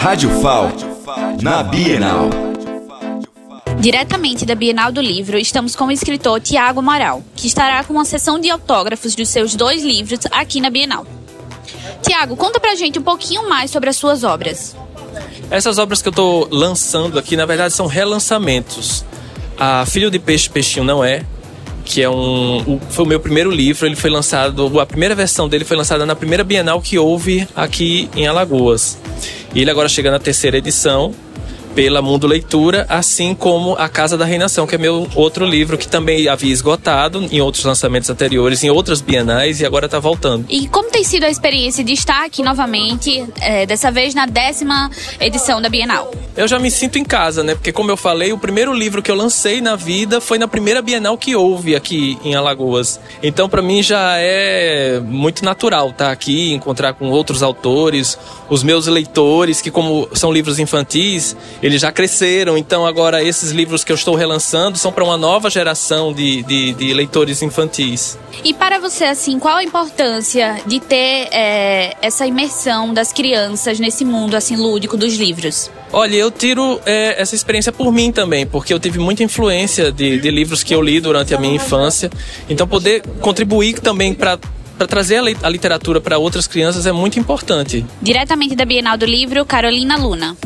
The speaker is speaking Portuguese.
Rádio FAL, na Bienal. Diretamente da Bienal do Livro, estamos com o escritor Tiago Amaral, que estará com uma sessão de autógrafos dos seus dois livros aqui na Bienal. Tiago, conta pra gente um pouquinho mais sobre as suas obras. Essas obras que eu estou lançando aqui, na verdade, são relançamentos. A Filho de Peixe Peixinho Não É, que é um. Foi o meu primeiro livro, ele foi lançado. A primeira versão dele foi lançada na primeira Bienal que houve aqui em Alagoas. E ele agora chega na terceira edição pela Mundo Leitura, assim como A Casa da Reinação, que é meu outro livro que também havia esgotado em outros lançamentos anteriores, em outras bienais e agora está voltando. E como tem sido a experiência de estar aqui novamente, é, dessa vez na décima edição da Bienal? Eu já me sinto em casa, né? Porque, como eu falei, o primeiro livro que eu lancei na vida foi na primeira Bienal que houve aqui em Alagoas. Então, para mim, já é muito natural estar aqui, encontrar com outros autores, os meus leitores, que, como são livros infantis, eles já cresceram, então agora esses livros que eu estou relançando são para uma nova geração de, de, de, leitores infantis. E para você, assim, qual a importância de ter é, essa imersão das crianças nesse mundo assim lúdico dos livros? Olha, eu tiro é, essa experiência por mim também, porque eu tive muita influência de, de livros que eu li durante a minha infância. Então, poder contribuir também para para trazer a literatura para outras crianças é muito importante. Diretamente da Bienal do Livro, Carolina Luna.